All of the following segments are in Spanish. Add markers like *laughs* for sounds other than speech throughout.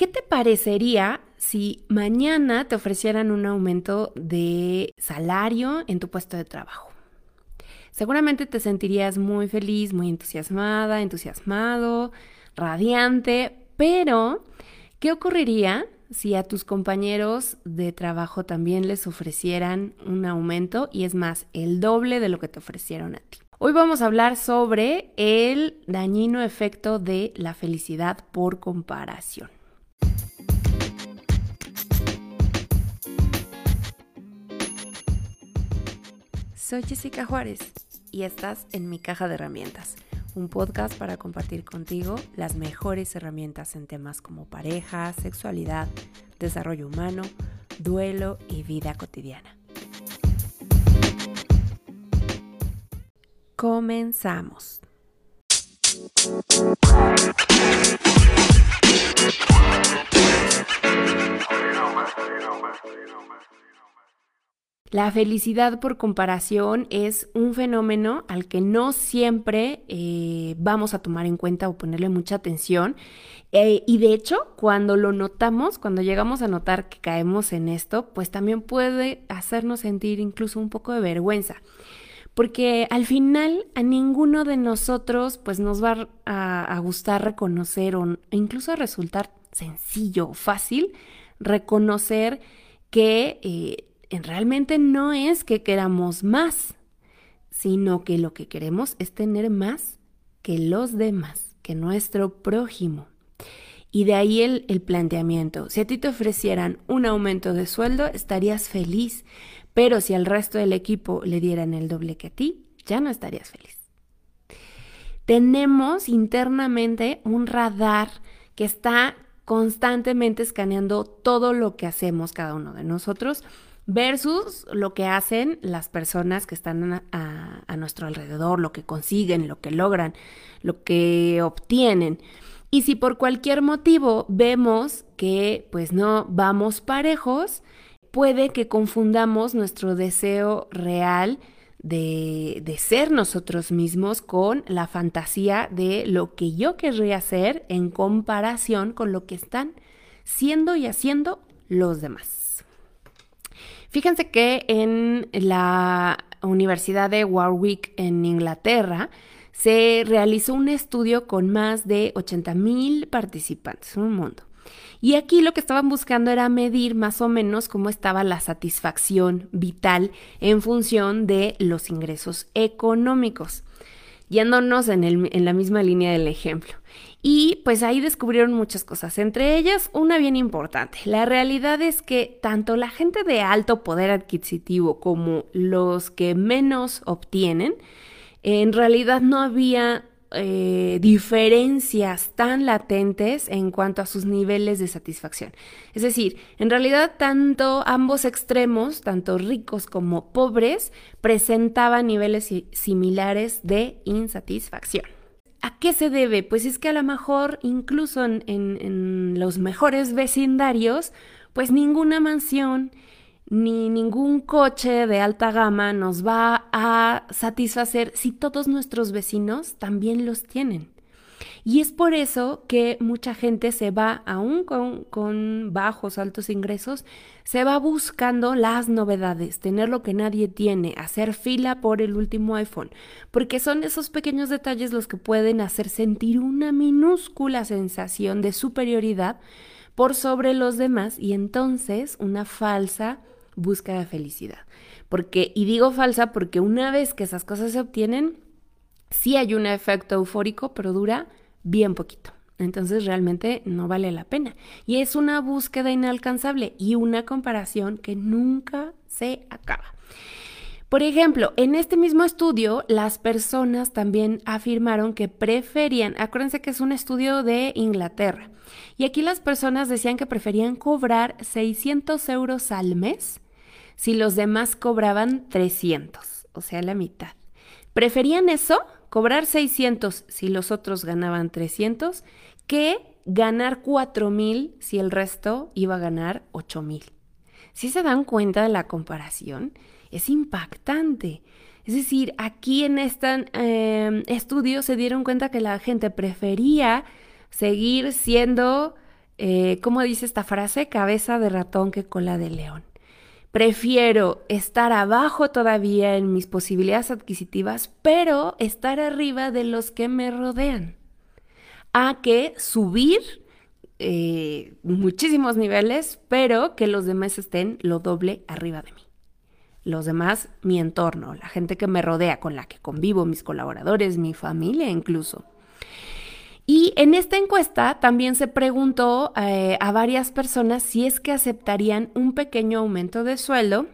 ¿Qué te parecería si mañana te ofrecieran un aumento de salario en tu puesto de trabajo? Seguramente te sentirías muy feliz, muy entusiasmada, entusiasmado, radiante, pero ¿qué ocurriría si a tus compañeros de trabajo también les ofrecieran un aumento y es más, el doble de lo que te ofrecieron a ti? Hoy vamos a hablar sobre el dañino efecto de la felicidad por comparación. Soy Jessica Juárez y estás en mi caja de herramientas, un podcast para compartir contigo las mejores herramientas en temas como pareja, sexualidad, desarrollo humano, duelo y vida cotidiana. Comenzamos. La felicidad por comparación es un fenómeno al que no siempre eh, vamos a tomar en cuenta o ponerle mucha atención. Eh, y de hecho, cuando lo notamos, cuando llegamos a notar que caemos en esto, pues también puede hacernos sentir incluso un poco de vergüenza. Porque al final a ninguno de nosotros pues nos va a, gustar reconocer o incluso a resultar sencillo fácil reconocer que eh, realmente no es que queramos más, sino que lo que queremos es tener más que los demás, que nuestro prójimo. Y de ahí el, el, planteamiento. Si a ti te ofrecieran un aumento de sueldo, estarías feliz, pero si al resto del equipo le dieran el doble que a ti, ya no estarías feliz. Tenemos internamente un radar que está constantemente escaneando todo lo que hacemos cada uno de nosotros versus lo que hacen las personas que están a, nuestro alrededor, lo que consiguen, lo que logran, lo que obtienen. Y si por cualquier motivo vemos que pues no vamos parejos, puede que confundamos nuestro deseo real de, de, ser nosotros mismos con la fantasía de lo que yo querría hacer en comparación con lo que están siendo y haciendo los demás. Fíjense que en la Universidad de Warwick en Inglaterra se realizó un estudio con más de 80 mil participantes, un mundo. Y aquí lo que estaban buscando era medir más o menos cómo estaba la satisfacción vital en función de los ingresos económicos, yéndonos en, en la misma línea del ejemplo. Y pues ahí descubrieron muchas cosas, entre ellas una bien importante. La realidad es que tanto la gente de alto poder adquisitivo como los que menos obtienen, en realidad no había eh, diferencias tan latentes en cuanto a sus niveles de satisfacción. Es decir, en realidad tanto ambos extremos, tanto ricos como pobres, presentaban niveles similares de insatisfacción. ¿A qué se debe? Pues es que a lo mejor incluso en, los mejores vecindarios, pues ninguna mansión ni ningún coche de alta gama nos va a satisfacer si todos nuestros vecinos también los tienen. Y es por eso que mucha gente se va, aún con, con, bajos, altos ingresos, se va buscando las novedades, tener lo que nadie tiene, hacer fila por el último iPhone, porque son esos pequeños detalles los que pueden hacer sentir una minúscula sensación de superioridad por sobre los demás y entonces una falsa búsqueda de felicidad. Porque, y digo falsa porque una vez que esas cosas se obtienen, sí hay un efecto eufórico, pero dura bien poquito. Entonces realmente no vale la pena. Y es una búsqueda inalcanzable y una comparación que nunca se acaba. Por ejemplo, en este mismo estudio, las personas también afirmaron que preferían, acuérdense que es un estudio de Inglaterra, y aquí las personas decían que preferían cobrar 600 euros al mes si los demás cobraban 300, o sea, la mitad. Preferían eso cobrar 600 si los otros ganaban 300 que ganar 4000 si el resto iba a ganar 8000. Si se dan cuenta de la comparación, es impactante. Es decir, aquí en este estudio se dieron cuenta que la gente prefería seguir siendo eh, ¿cómo dice esta frase? Cabeza de ratón que cola de león. Prefiero estar abajo todavía en mis posibilidades adquisitivas, pero estar arriba de los que me rodean, a que subir eh, muchísimos niveles, pero que los demás estén lo doble arriba de mí. Los demás, mi entorno, la gente que me rodea, con la que convivo, mis colaboradores, mi familia incluso. Y en esta encuesta también se preguntó eh, a varias personas si es que aceptarían un pequeño aumento de sueldo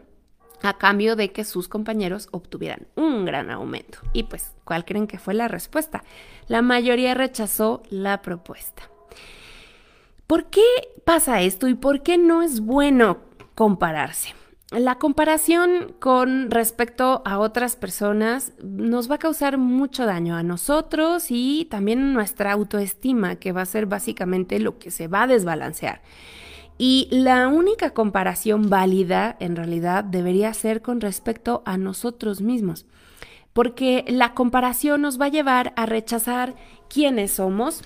a cambio de que sus compañeros obtuvieran un gran aumento. Y pues, ¿cuál creen que fue la respuesta? La mayoría rechazó la propuesta. ¿Por qué pasa esto y por qué no es bueno compararse? La comparación con respecto a otras personas nos va a causar mucho daño a nosotros y también nuestra autoestima, que va a ser básicamente lo que se va a desbalancear. Y la única comparación válida en realidad debería ser con respecto a nosotros mismos, porque la comparación nos va a llevar a rechazar quiénes somos,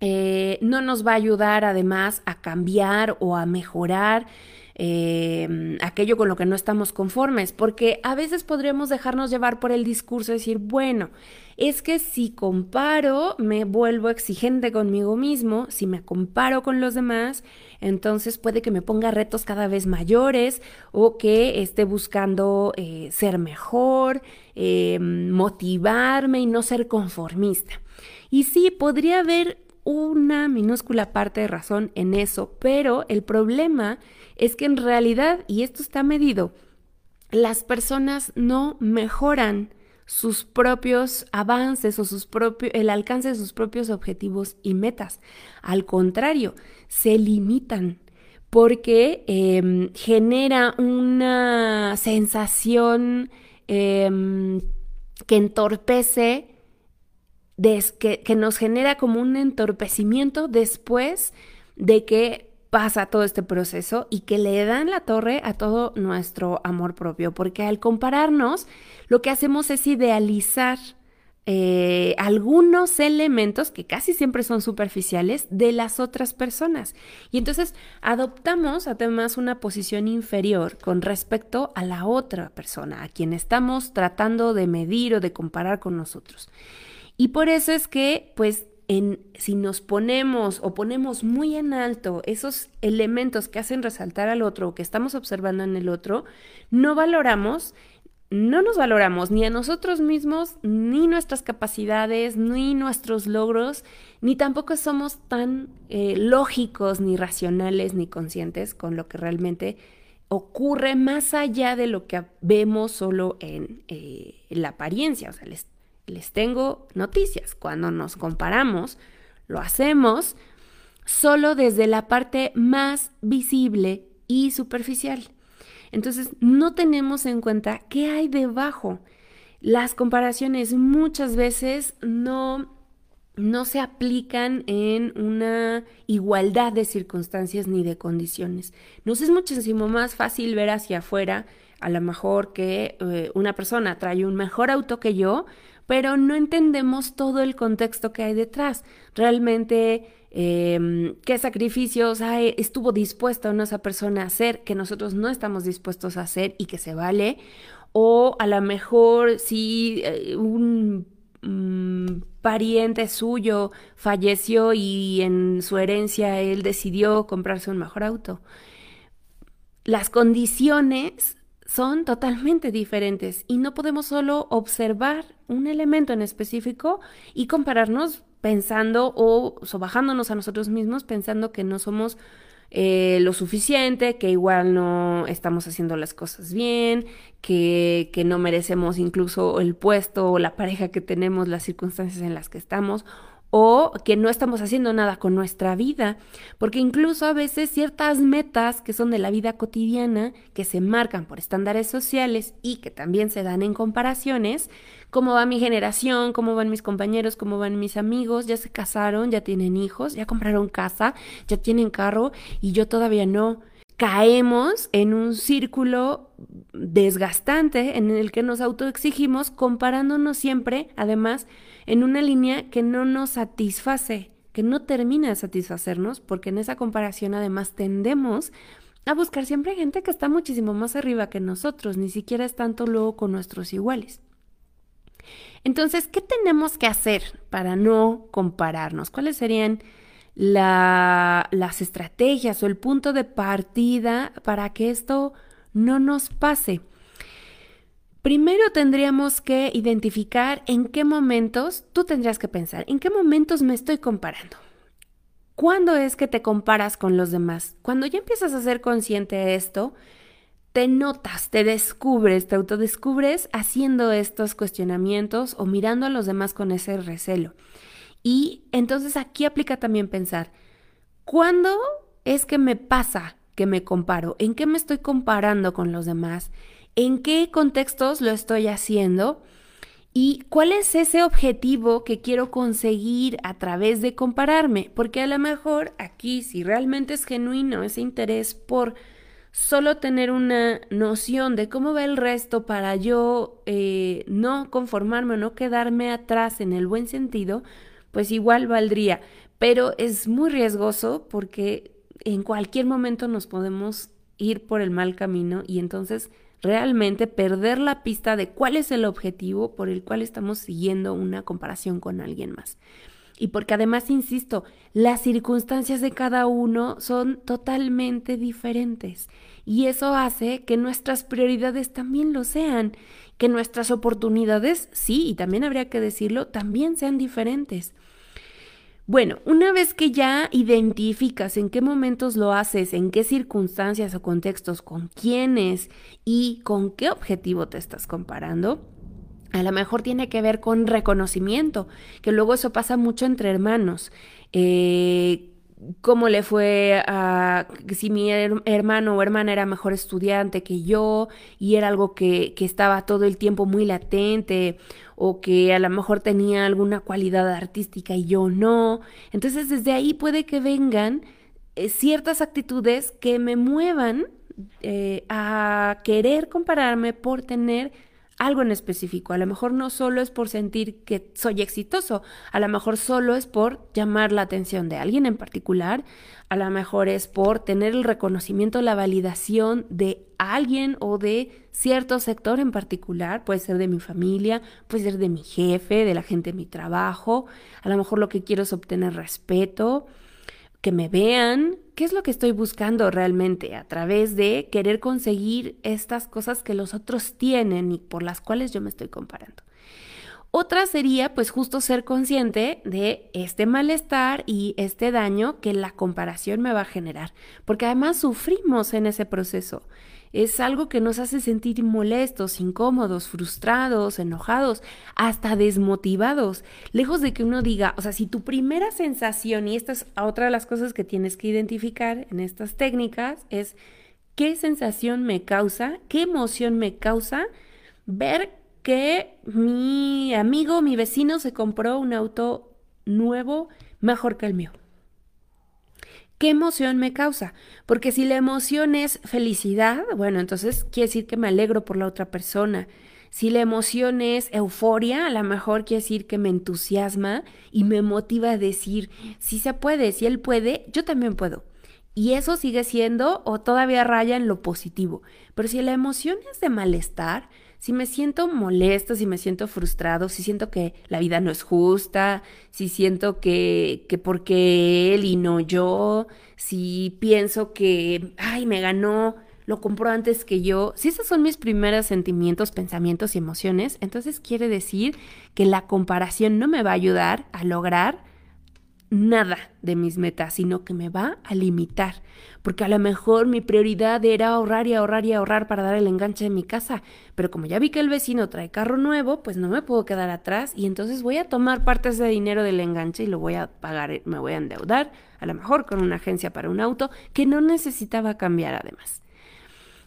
eh, no nos va a ayudar además a cambiar o a mejorar Em, aquello con lo que no estamos conformes, porque a veces podríamos dejarnos llevar por el discurso, decir, bueno, es que si comparo, me vuelvo exigente conmigo mismo, si me comparo con los demás, entonces puede que me ponga retos cada vez mayores o que esté buscando eh, ser mejor, em, motivarme y no ser conformista. Y sí, podría haber una minúscula parte de razón en eso, pero el problema es que en realidad, y esto está medido, las personas no mejoran sus propios avances o sus el alcance de sus propios objetivos y metas. Al contrario, se limitan porque em, genera una sensación em, que entorpece, que, nos genera como un entorpecimiento después de que pasa todo este proceso y que le dan la torre a todo nuestro amor propio, porque al compararnos, lo que hacemos es idealizar eh, algunos elementos que casi siempre son superficiales de las otras personas. Y entonces adoptamos además una posición inferior con respecto a la otra persona, a quien estamos tratando de medir o de comparar con nosotros. Y por eso es que, pues, si nos ponemos o ponemos muy en alto esos elementos que hacen resaltar al otro o que estamos observando en el otro, no valoramos, no nos valoramos ni a nosotros mismos, ni nuestras capacidades, ni nuestros logros, ni tampoco somos tan eh, lógicos, ni racionales, ni conscientes con lo que realmente ocurre más allá de lo que vemos solo en, eh, la apariencia. O sea, les les tengo noticias. Cuando nos comparamos, lo hacemos solo desde la parte más visible y superficial. Entonces, no tenemos en cuenta qué hay debajo. Las comparaciones muchas veces no, no se aplican en una igualdad de circunstancias ni de condiciones. Nos es muchísimo más fácil ver hacia afuera, a lo mejor que eh, una persona trae un mejor auto que yo, pero no entendemos todo el contexto que hay detrás. Realmente, em, qué sacrificios estuvo dispuesta esa persona a hacer que nosotros no estamos dispuestos a hacer y que se vale. O a lo mejor si eh, un mm, pariente suyo falleció y en su herencia él decidió comprarse un mejor auto. Las condiciones son totalmente diferentes y no podemos solo observar un elemento en específico y compararnos pensando o sobajándonos a nosotros mismos pensando que no somos eh, lo suficiente, que igual no estamos haciendo las cosas bien, que, que no merecemos incluso el puesto o la pareja que tenemos, las circunstancias en las que estamos o que no estamos haciendo nada con nuestra vida, porque incluso a veces ciertas metas que son de la vida cotidiana, que se marcan por estándares sociales y que también se dan en comparaciones, cómo va mi generación, cómo van mis compañeros, cómo van mis amigos, ya se casaron, ya tienen hijos, ya compraron casa, ya tienen carro y yo todavía no. Caemos en un círculo desgastante en el que nos autoexigimos comparándonos siempre, además, en una línea que no nos satisface que no termina de satisfacernos porque en esa comparación además tendemos a buscar siempre gente que está muchísimo más arriba que nosotros, ni siquiera es tanto luego con nuestros iguales. Entonces, ¿qué tenemos que hacer para no compararnos? ¿Cuáles serían las estrategias o el punto de partida para que esto no nos pase? Primero tendríamos que identificar en qué momentos, tú tendrías que pensar, en qué momentos me estoy comparando. ¿Cuándo es que te comparas con los demás? Cuando ya empiezas a ser consciente de esto, te notas, te descubres, te autodescubres haciendo estos cuestionamientos o mirando a los demás con ese recelo. Y entonces aquí aplica también pensar, ¿cuándo es que me pasa que me comparo? ¿En qué me estoy comparando con los demás? ¿En qué contextos lo estoy haciendo? ¿Y cuál es ese objetivo que quiero conseguir a través de compararme? Porque a lo mejor aquí, si realmente es genuino ese interés por solo tener una noción de cómo va el resto para yo eh, no conformarme o no quedarme atrás en el buen sentido, pues igual valdría. Pero es muy riesgoso porque en cualquier momento nos podemos ir por el mal camino y entonces realmente perder la pista de cuál es el objetivo por el cual estamos siguiendo una comparación con alguien más. Y porque además, insisto, las circunstancias de cada uno son totalmente diferentes. Y eso hace que nuestras prioridades también lo sean, que nuestras oportunidades, sí, y también habría que decirlo, también sean diferentes. Bueno, una vez que ya identificas en qué momentos lo haces, en qué circunstancias o contextos, con quiénes y con qué objetivo te estás comparando, a lo mejor tiene que ver con reconocimiento, que luego eso pasa mucho entre hermanos. Eh, cómo le fue a si mi hermano o hermana era mejor estudiante que yo y era algo que, que, estaba todo el tiempo muy latente o que a lo mejor tenía alguna cualidad artística y yo no. Entonces desde ahí puede que vengan eh, ciertas actitudes que me muevan eh, a querer compararme por tener algo en específico. A lo mejor no solo es por sentir que soy exitoso, a lo mejor solo es por llamar la atención de alguien en particular, a lo mejor es por tener el reconocimiento, la validación de alguien o de cierto sector en particular, puede ser de mi familia, puede ser de mi jefe, de la gente de mi trabajo, a lo mejor lo que quiero es obtener respeto, que me vean, qué es lo que estoy buscando realmente a través de querer conseguir estas cosas que los otros tienen y por las cuales yo me estoy comparando. Otra sería pues justo ser consciente de este malestar y este daño que la comparación me va a generar, porque además sufrimos en ese proceso es algo que nos hace sentir molestos, incómodos, frustrados, enojados, hasta desmotivados. Lejos de que uno diga, o sea, si tu primera sensación, y esta es otra de las cosas que tienes que identificar en estas técnicas, es qué sensación me causa, qué emoción me causa ver que mi amigo, mi vecino se compró un auto nuevo mejor que el mío. ¿Qué emoción me causa? Porque si la emoción es felicidad, bueno, entonces quiere decir que me alegro por la otra persona. Si la emoción es euforia, a lo mejor quiere decir que me entusiasma y me motiva a decir, si se puede, si él puede, yo también puedo. Y eso sigue siendo o todavía raya en lo positivo. Pero si la emoción es de malestar, si me siento molesto, si me siento frustrado, si siento que la vida no es justa, si siento que, que porque él y no yo, si pienso que, ay, me ganó, lo compró antes que yo, si esos son mis primeros sentimientos, pensamientos y emociones, entonces quiere decir que la comparación no me va a ayudar a lograr nada de mis metas, sino que me va a limitar. Porque a lo mejor mi prioridad era ahorrar y ahorrar y ahorrar para dar el enganche de mi casa. Pero como ya vi que el vecino trae carro nuevo, pues no me puedo quedar atrás y entonces voy a tomar parte de ese dinero del enganche y lo voy a pagar, me voy a endeudar, a lo mejor con una agencia para un auto que no necesitaba cambiar además.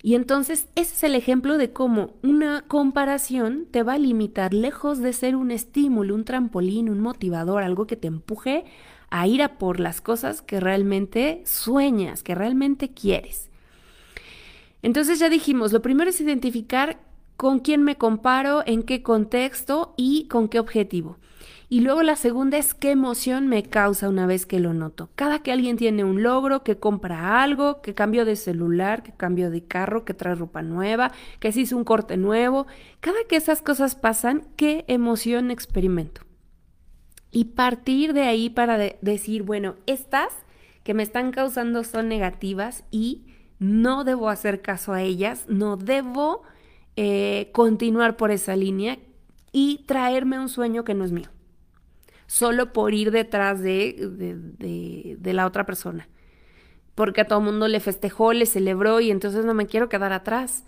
Y entonces ese es el ejemplo de cómo una comparación te va a limitar lejos de ser un estímulo, un trampolín, un motivador, algo que te empuje a ir a por las cosas que realmente sueñas, que realmente quieres. Entonces ya dijimos, lo primero es identificar con quién me comparo, en qué contexto y con qué objetivo. Y luego la segunda es qué emoción me causa una vez que lo noto. Cada que alguien tiene un logro, que compra algo, que cambio de celular, que cambio de carro, que trae ropa nueva, que se hizo un corte nuevo, cada que esas cosas pasan, ¿qué emoción experimento? Y partir de ahí para decir, bueno, estas que me están causando son negativas y no debo hacer caso a ellas, no debo eh, continuar por esa línea y traerme un sueño que no es mío solo por ir detrás de, de, la otra persona. Porque a todo el mundo le festejó, le celebró y entonces no me quiero quedar atrás.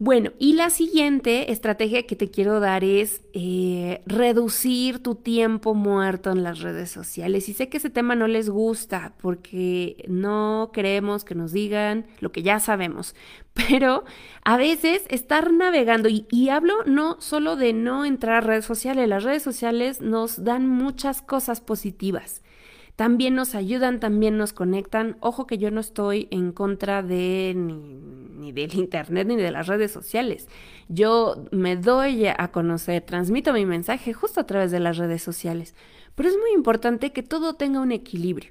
Bueno, y la siguiente estrategia que te quiero dar es eh, reducir tu tiempo muerto en las redes sociales. Y sé que ese tema no les gusta porque no queremos que nos digan lo que ya sabemos, *laughs* pero a veces estar navegando, y, y hablo no solo de no entrar a redes sociales, las redes sociales nos dan muchas cosas positivas también nos ayudan, también nos conectan. Ojo que yo no estoy en contra de ni, del Internet ni de las redes sociales. Yo me doy a conocer, transmito mi mensaje justo a través de las redes sociales. Pero es muy importante que todo tenga un equilibrio.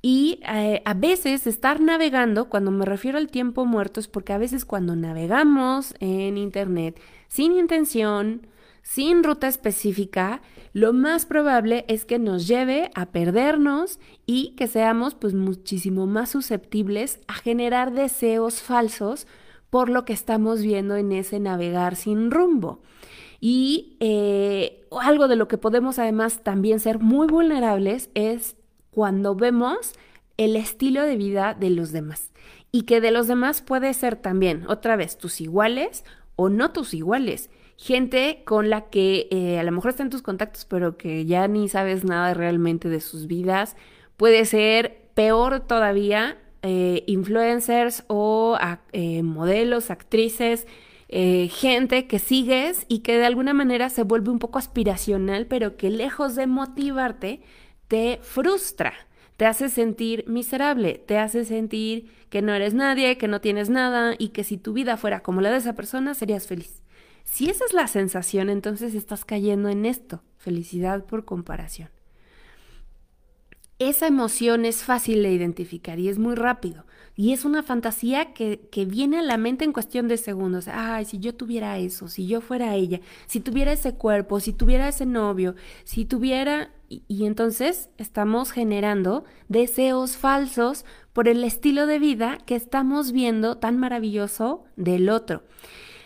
Y eh, a veces estar navegando, cuando me refiero al tiempo muerto, es porque a veces cuando navegamos en Internet sin intención, sin ruta específica, lo más probable es que nos lleve a perdernos y que seamos pues muchísimo más susceptibles a generar deseos falsos por lo que estamos viendo en ese navegar sin rumbo. Y eh, algo de lo que podemos además también ser muy vulnerables es cuando vemos el estilo de vida de los demás. Y que de los demás puede ser también, otra vez, tus iguales o no tus iguales gente con la que eh, a lo mejor están tus contactos, pero que ya ni sabes nada realmente de sus vidas. Puede ser peor todavía, eh, influencers o eh, modelos, actrices, gente que sigues y que de alguna manera se vuelve un poco aspiracional, pero que lejos de motivarte, te frustra te hace sentir miserable, te hace sentir que no eres nadie, que no tienes nada y que si tu vida fuera como la de esa persona serías feliz. Si esa es la sensación, entonces estás cayendo en esto, felicidad por comparación. Esa emoción es fácil de identificar y es muy rápido. Y es una fantasía que, que, viene a la mente en cuestión de segundos. Ay, si yo tuviera eso, si yo fuera ella, si tuviera ese cuerpo, si tuviera ese novio, si tuviera... y entonces estamos generando deseos falsos por el estilo de vida que estamos viendo tan maravilloso del otro.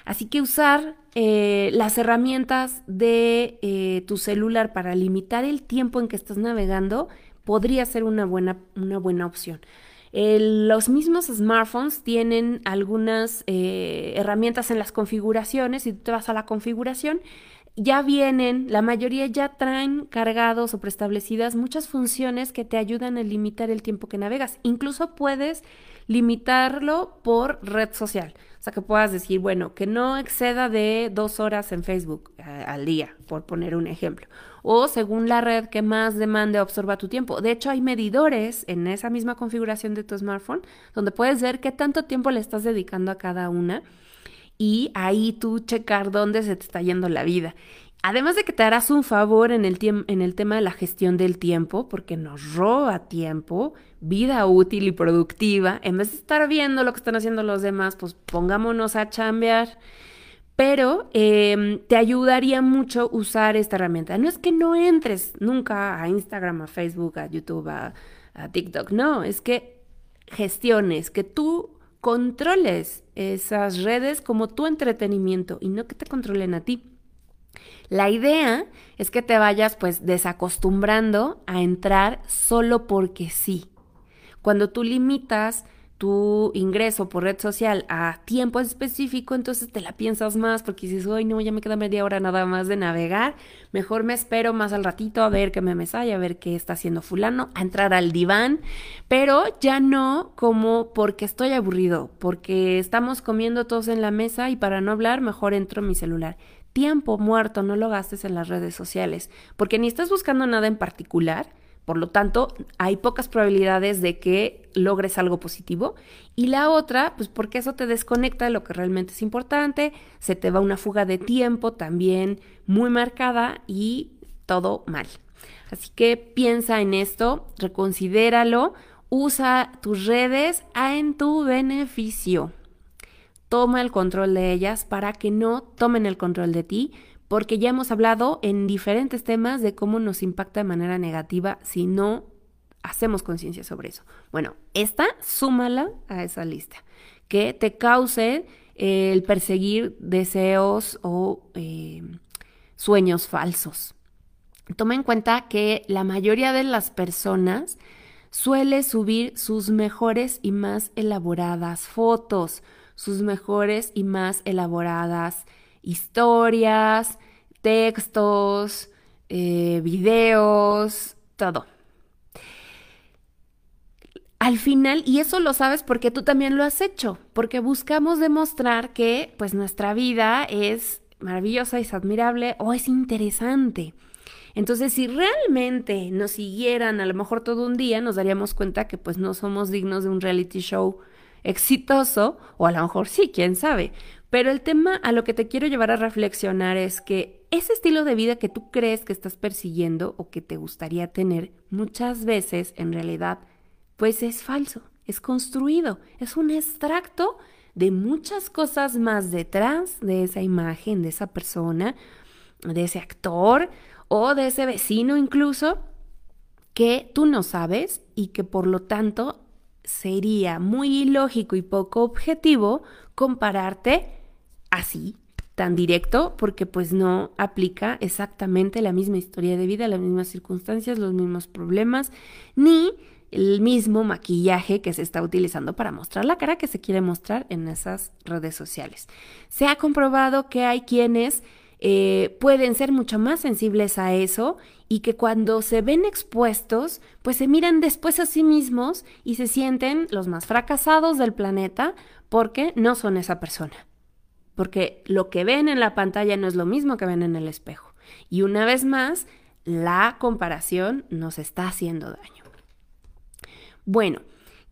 Así que usar eh, las herramientas de eh, tu celular para limitar el tiempo en que estás navegando podría ser una buena, una buena opción. los mismos smartphones tienen algunas eh, herramientas en las configuraciones. Si tú te vas a la configuración, ya vienen, la mayoría ya traen cargados o preestablecidas muchas funciones que te ayudan a limitar el tiempo que navegas. Incluso puedes limitarlo por red social. O sea, que puedas decir, bueno, que no exceda de dos horas en Facebook eh, al día, por poner un ejemplo. O según la red que más demande absorba tu tiempo. De hecho, hay medidores en esa misma configuración de tu smartphone donde puedes ver qué tanto tiempo le estás dedicando a cada una y ahí tú checar dónde se te está yendo la vida. Además de que te harás un favor en el, tema de la gestión del tiempo, porque nos roba tiempo, vida útil y productiva, en vez de estar viendo lo que están haciendo los demás, pues pongámonos a chambear. Pero em, te ayudaría mucho usar esta herramienta. No es que no entres nunca a Instagram, a Facebook, a YouTube, a TikTok. No, es que gestiones, que tú controles esas redes como tu entretenimiento y no que te controlen a ti. La idea es que te vayas pues desacostumbrando a entrar solo porque sí. Cuando tú limitas tu ingreso por red social a tiempo específico, entonces te la piensas más porque dices, hoy no, ya me queda media hora nada más de navegar, mejor me espero más al ratito a ver qué me sale, a ver qué está haciendo fulano, a entrar al diván, pero ya no como porque estoy aburrido, porque estamos comiendo todos en la mesa y para no hablar mejor entro en mi celular tiempo muerto no lo gastes en las redes sociales, porque ni estás buscando nada en particular, por lo tanto, hay pocas probabilidades de que logres algo positivo. Y la otra, pues porque eso te desconecta de lo que realmente es importante, se te va una fuga de tiempo también muy marcada y todo mal. Así que piensa en esto, reconsidéralo, usa tus redes en tu beneficio. Toma el control de ellas para que no tomen el control de ti, porque ya hemos hablado en diferentes temas de cómo nos impacta de manera negativa si no hacemos conciencia sobre eso. Bueno, esta súmala a esa lista, que te cause el perseguir deseos o eh, sueños falsos. Toma en cuenta que la mayoría de las personas suele subir sus mejores y más elaboradas fotos, sus mejores y más elaboradas historias, textos, eh, videos, todo. Al final, y eso lo sabes porque tú también lo has hecho, porque buscamos demostrar que pues nuestra vida es maravillosa, es admirable o es interesante. Entonces, si realmente nos siguieran a lo mejor todo un día, nos daríamos cuenta que pues no somos dignos de un reality show exitoso, o a lo mejor sí, quién sabe. Pero el tema a lo que te quiero llevar a reflexionar es que ese estilo de vida que tú crees que estás persiguiendo o que te gustaría tener, muchas veces en realidad, pues es falso, es construido, es un extracto de muchas cosas más detrás de esa imagen, de esa persona, de ese actor o de ese vecino incluso, que tú no sabes y que por lo tanto sería muy ilógico y poco objetivo compararte así, tan directo, porque pues no aplica exactamente la misma historia de vida, las mismas circunstancias, los mismos problemas, ni el mismo maquillaje que se está utilizando para mostrar la cara que se quiere mostrar en esas redes sociales. Se ha comprobado que hay quienes eh, pueden ser mucho más sensibles a eso y que cuando se ven expuestos, pues se miran después a sí mismos y se sienten los más fracasados del planeta porque no son esa persona. Porque lo que ven en la pantalla no es lo mismo que ven en el espejo. Y una vez más, la comparación nos está haciendo daño. Bueno,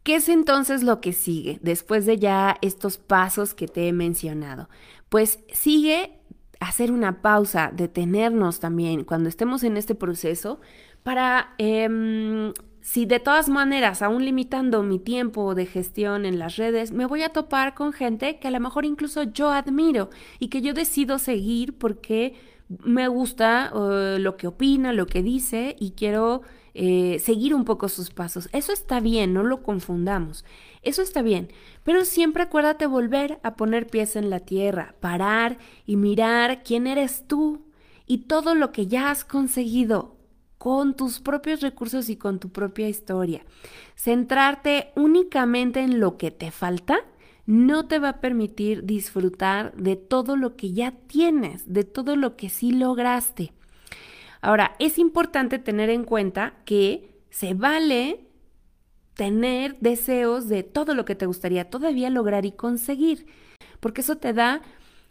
¿qué es entonces lo que sigue después de ya estos pasos que te he mencionado? Pues sigue hacer una pausa, detenernos también cuando estemos en este proceso para, em, si de todas maneras, aún limitando mi tiempo de gestión en las redes, me voy a topar con gente que a lo mejor incluso yo admiro y que yo decido seguir porque me gusta eh, lo que opina, lo que dice y quiero eh, seguir un poco sus pasos. Eso está bien, no lo confundamos. Eso está bien, pero siempre acuérdate volver a poner pies en la tierra, parar y mirar quién eres tú y todo lo que ya has conseguido con tus propios recursos y con tu propia historia. Centrarte únicamente en lo que te falta no te va a permitir disfrutar de todo lo que ya tienes, de todo lo que sí lograste. Ahora, es importante tener en cuenta que se vale tener deseos de todo lo que te gustaría todavía lograr y conseguir, porque eso te da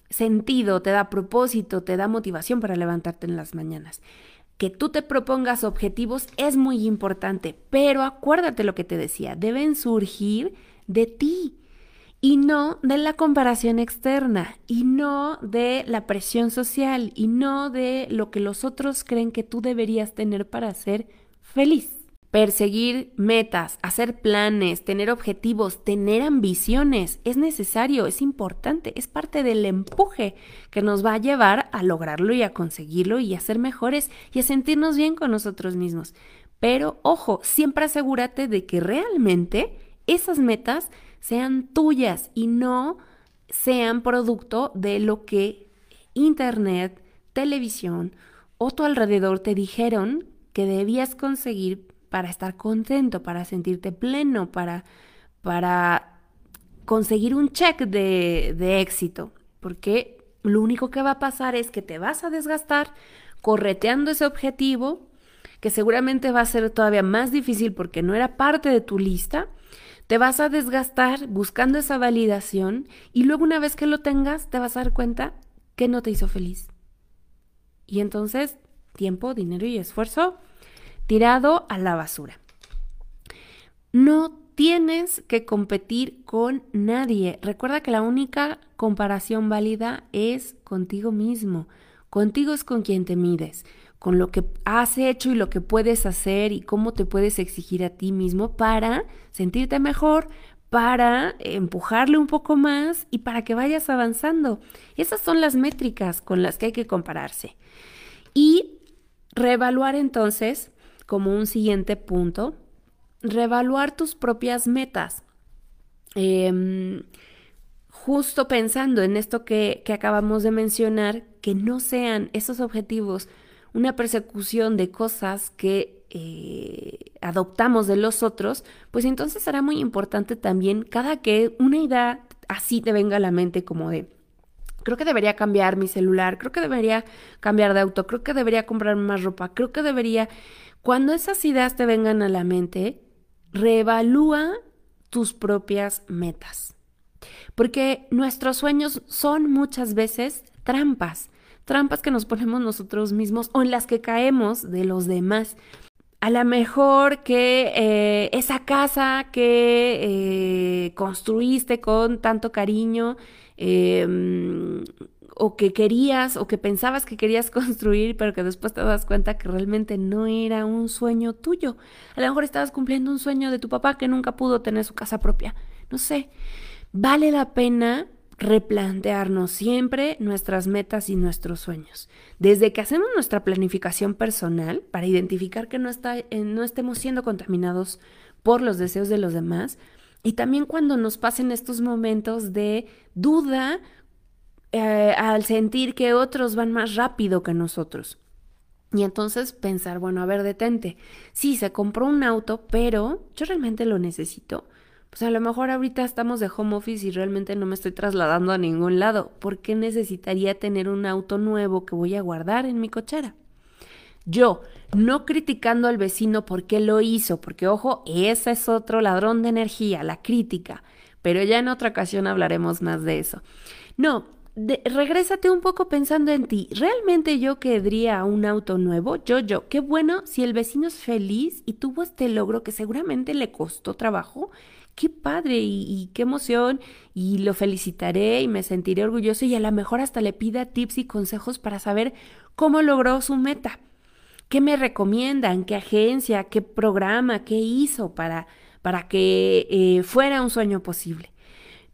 sentido, te da propósito, te da motivación para levantarte en las mañanas. Que tú te propongas objetivos es muy importante, pero acuérdate lo que te decía, deben surgir de ti y no de la comparación externa y no de la presión social y no de lo que los otros creen que tú deberías tener para ser feliz perseguir metas, hacer planes, tener objetivos, tener ambiciones. Es necesario, es importante, es parte del empuje que nos va a llevar a lograrlo y a conseguirlo y a ser mejores y a sentirnos bien con nosotros mismos. Pero ojo, siempre asegúrate de que realmente esas metas sean tuyas y no sean producto de lo que Internet, televisión o tu alrededor te dijeron que debías conseguir para estar contento, para sentirte pleno, para, para conseguir un check de, de éxito. Porque lo único que va a pasar es que te vas a desgastar correteando ese objetivo, que seguramente va a ser todavía más difícil porque no era parte de tu lista. Te vas a desgastar buscando esa validación y luego una vez que lo tengas te vas a dar cuenta que no te hizo feliz. Y entonces, tiempo, dinero y esfuerzo tirado a la basura. No tienes que competir con nadie. Recuerda que la única comparación válida es contigo mismo, contigo es con quien te mides, con lo que has hecho y lo que puedes hacer y cómo te puedes exigir a ti mismo para sentirte mejor, para empujarle un poco más y para que vayas avanzando. Esas son las métricas con las que hay que compararse. Y reevaluar entonces, como un siguiente punto, reevaluar tus propias metas. Em, justo pensando en esto que, que acabamos de mencionar, que no sean esos objetivos una persecución de cosas que eh, adoptamos de los otros, pues entonces será muy importante también cada que una idea así te venga a la mente como de, creo que debería cambiar mi celular, creo que debería cambiar de auto, creo que debería comprar más ropa, creo que debería, cuando esas ideas te vengan a la mente, reevalúa tus propias metas. Porque nuestros sueños son muchas veces trampas trampas que nos ponemos nosotros mismos o en las que caemos de los demás. A lo mejor que eh, esa casa que eh, construiste con tanto cariño em, o que querías o que pensabas que querías *laughs* construir, pero que después te das cuenta que realmente no era un sueño tuyo. A lo mejor estabas cumpliendo un sueño de tu papá que nunca pudo tener su casa propia. No sé. Vale la pena replantearnos siempre nuestras metas y nuestros sueños. Desde que hacemos nuestra planificación personal para identificar que no, está, eh, no estemos siendo contaminados por los deseos de los demás y también cuando nos pasen estos momentos de duda eh, al sentir que otros van más rápido que nosotros. Y entonces pensar, bueno, a ver, detente. Sí, se compró un auto, pero yo realmente lo necesito pues a lo mejor ahorita estamos de home office y realmente no me estoy trasladando a ningún lado. ¿Por qué necesitaría tener un auto nuevo que voy a guardar en mi cochera? Yo, no criticando al vecino por qué lo hizo, porque ojo, ese es otro ladrón de energía, la crítica, pero ya en otra ocasión hablaremos más de eso. No, regrésate un poco pensando en ti. ¿Realmente yo querría un auto nuevo? Yo, yo, qué bueno si el vecino es feliz y tuvo este logro que seguramente le costó trabajo qué padre y, qué emoción y lo felicitaré y me sentiré orgulloso y a lo mejor hasta le pida tips y consejos para saber cómo logró su meta. ¿Qué me recomiendan? ¿Qué agencia? ¿Qué programa? ¿Qué hizo para, para que eh, fuera un sueño posible?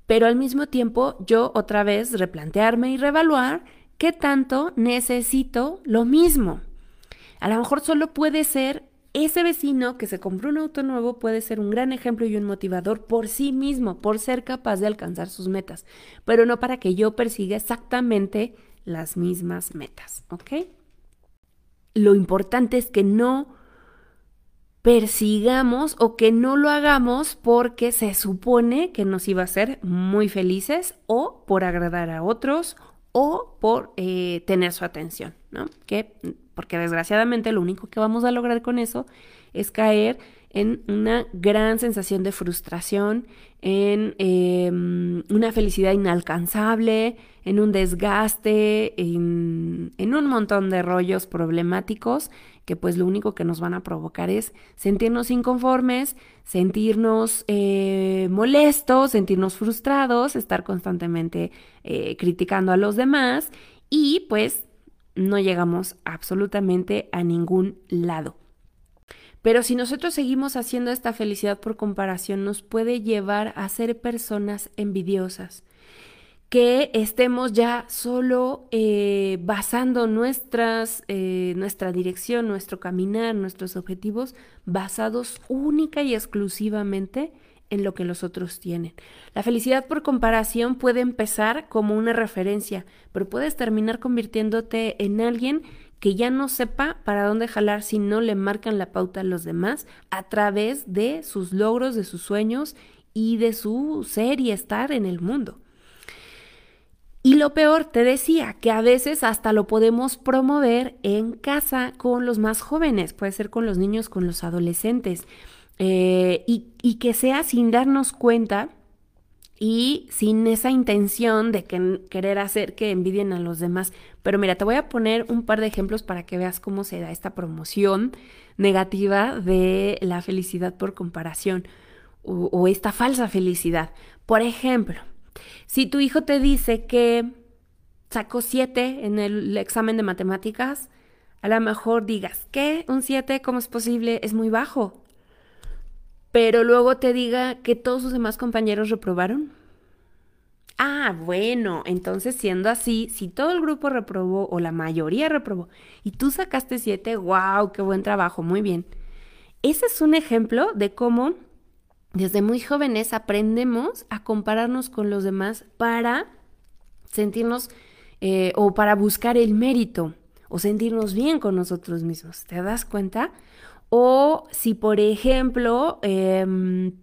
Pero al mismo tiempo yo otra vez replantearme y reevaluar qué tanto necesito lo mismo. A lo mejor solo puede ser ese vecino que se compró un auto nuevo puede ser un gran ejemplo y un motivador por sí mismo, por ser capaz de alcanzar sus metas, pero no para que yo persiga exactamente las mismas metas, ¿ok? Lo importante es que no persigamos o que no lo hagamos porque se supone que nos iba a hacer muy felices o por agradar a otros o por eh, tener su atención, ¿no? Que porque desgraciadamente lo único que vamos a lograr con eso es caer en una gran sensación de frustración, en em, una felicidad inalcanzable, en un desgaste, en, un montón de rollos problemáticos que pues lo único que nos van a provocar es sentirnos inconformes, sentirnos eh, molestos, sentirnos frustrados, estar constantemente eh, criticando a los demás y pues no llegamos absolutamente a ningún lado. Pero si nosotros seguimos haciendo esta felicidad por comparación, nos puede llevar a ser personas envidiosas, que estemos ya solo eh, basando nuestras, eh, nuestra dirección, nuestro caminar, nuestros objetivos, basados única y exclusivamente en lo que los otros tienen. La felicidad por comparación puede empezar como una referencia, pero puedes terminar convirtiéndote en alguien que ya no sepa para dónde jalar si no le marcan la pauta a los demás a través de sus logros, de sus sueños y de su ser y estar en el mundo. Y lo peor, te decía, que a veces hasta lo podemos promover en casa con los más jóvenes, puede ser con los niños, con los adolescentes. Eh, y, que sea sin darnos cuenta y sin esa intención de querer hacer que envidien a los demás. Pero mira, te voy a poner un par de ejemplos para que veas cómo se da esta promoción negativa de la felicidad por comparación o esta falsa felicidad. Por ejemplo, si tu hijo te dice que sacó 7 en el examen de matemáticas, a lo mejor digas, ¿qué? ¿Un 7? ¿Cómo es posible? Es muy bajo. Pero luego te diga que todos sus demás compañeros reprobaron. Ah, bueno, entonces siendo así, si todo el grupo reprobó o la mayoría reprobó y tú sacaste 7, wow, qué buen trabajo, muy bien. Ese es un ejemplo de cómo desde muy jóvenes aprendemos a compararnos con los demás para sentirnos eh, o para buscar el mérito o sentirnos bien con nosotros mismos. ¿Te das cuenta? O si, por ejemplo, em,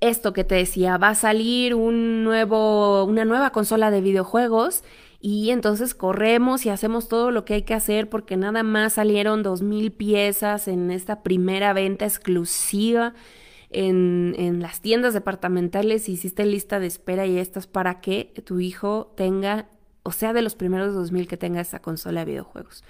esto que te decía, va a salir un nuevo, una nueva consola de videojuegos y entonces corremos y hacemos todo lo que hay que hacer porque nada más salieron dos mil piezas en esta primera venta exclusiva en, en, las tiendas departamentales, hiciste lista de espera y estas para que tu hijo tenga o sea de los primeros 2000 que tenga esa consola de videojuegos.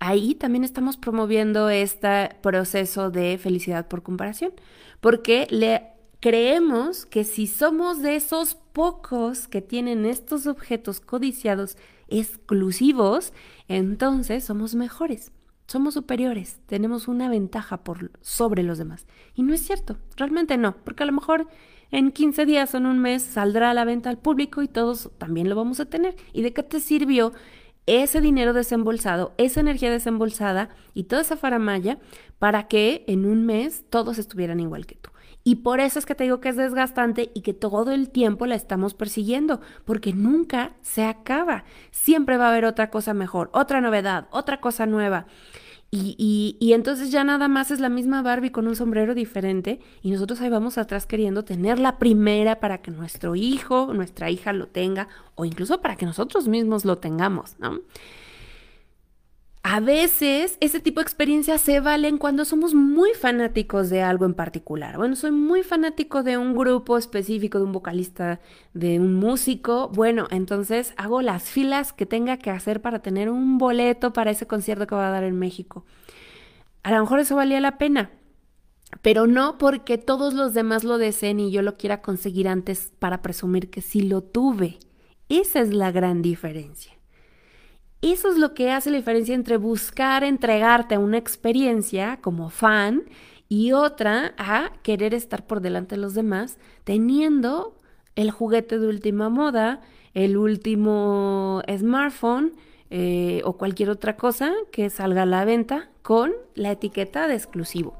Ahí también estamos promoviendo este proceso de felicidad por comparación, porque le creemos que si somos de esos pocos que tienen estos objetos codiciados exclusivos, entonces somos mejores, somos superiores, tenemos una ventaja sobre los demás. Y no es cierto, realmente no, porque a lo mejor en 15 días o en un mes saldrá a la venta al público y todos también lo vamos a tener. ¿Y de qué te sirvió ese dinero desembolsado, esa energía desembolsada y toda esa faramaya para que en un mes todos estuvieran igual que tú? Y por eso es que te digo que es desgastante y que todo el tiempo la estamos persiguiendo, porque nunca se acaba. Siempre va a haber otra cosa mejor, otra novedad, otra cosa nueva. Y, y, entonces ya nada más es la misma Barbie con un sombrero diferente y nosotros ahí vamos atrás queriendo tener la primera para que nuestro hijo, nuestra hija lo tenga o incluso para que nosotros mismos lo tengamos, ¿no? A veces ese tipo de experiencias se valen cuando somos muy fanáticos de algo en particular. Bueno, soy muy fanático de un grupo específico, de un vocalista, de un músico. Bueno, entonces hago las filas que tenga que hacer para tener un boleto para ese concierto que va a dar en México. A lo mejor eso valía la pena, pero no porque todos los demás lo deseen y yo lo quiera conseguir antes para presumir que sí lo tuve. Esa es la gran diferencia. Eso es lo que hace la diferencia entre buscar entregarte a una experiencia como fan y otra a querer estar por delante de los demás teniendo el juguete de última moda, el último smartphone eh, o cualquier otra cosa que salga a la venta con la etiqueta de exclusivo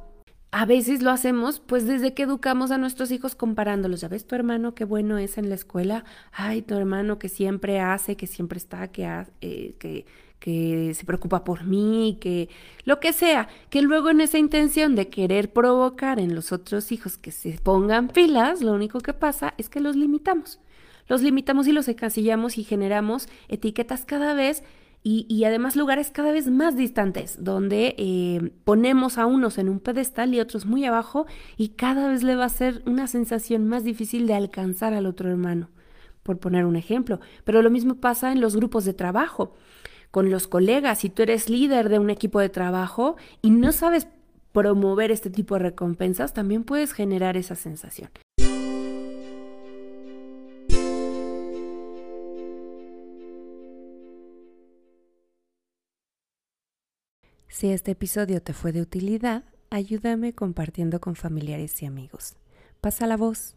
a veces lo hacemos pues desde que educamos a nuestros hijos comparándolos. Ya ves tu hermano qué bueno es en la escuela. Ay, tu hermano que siempre hace, que siempre está, que, eh, que, que se preocupa por mí, que lo que sea. Que luego en esa intención de querer provocar en los otros hijos que se pongan pilas, lo único que pasa es que los limitamos. Los limitamos y los encasillamos y generamos etiquetas cada vez y, además lugares cada vez más distantes, donde eh, ponemos a unos en un pedestal y otros muy abajo y cada vez le va a ser una sensación más difícil de alcanzar al otro hermano, por poner un ejemplo. Pero lo mismo pasa en los grupos de trabajo, con los colegas. Si tú eres líder de un equipo de trabajo y no sabes promover este tipo de recompensas, también puedes generar esa sensación. Si este episodio te fue de utilidad, ayúdame compartiendo con familiares y amigos. Pasa la voz.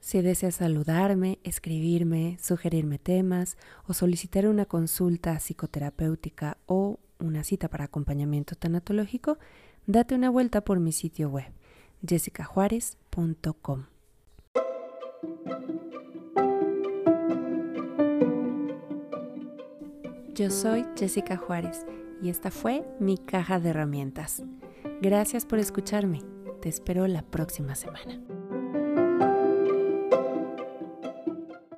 Si deseas saludarme, escribirme, sugerirme temas o solicitar una consulta psicoterapéutica o una cita para acompañamiento tanatológico, date una vuelta por mi sitio web jessicajuárez.com. Yo soy Jessica Juárez y esta fue mi caja de herramientas. Gracias por escucharme. Te espero la próxima semana.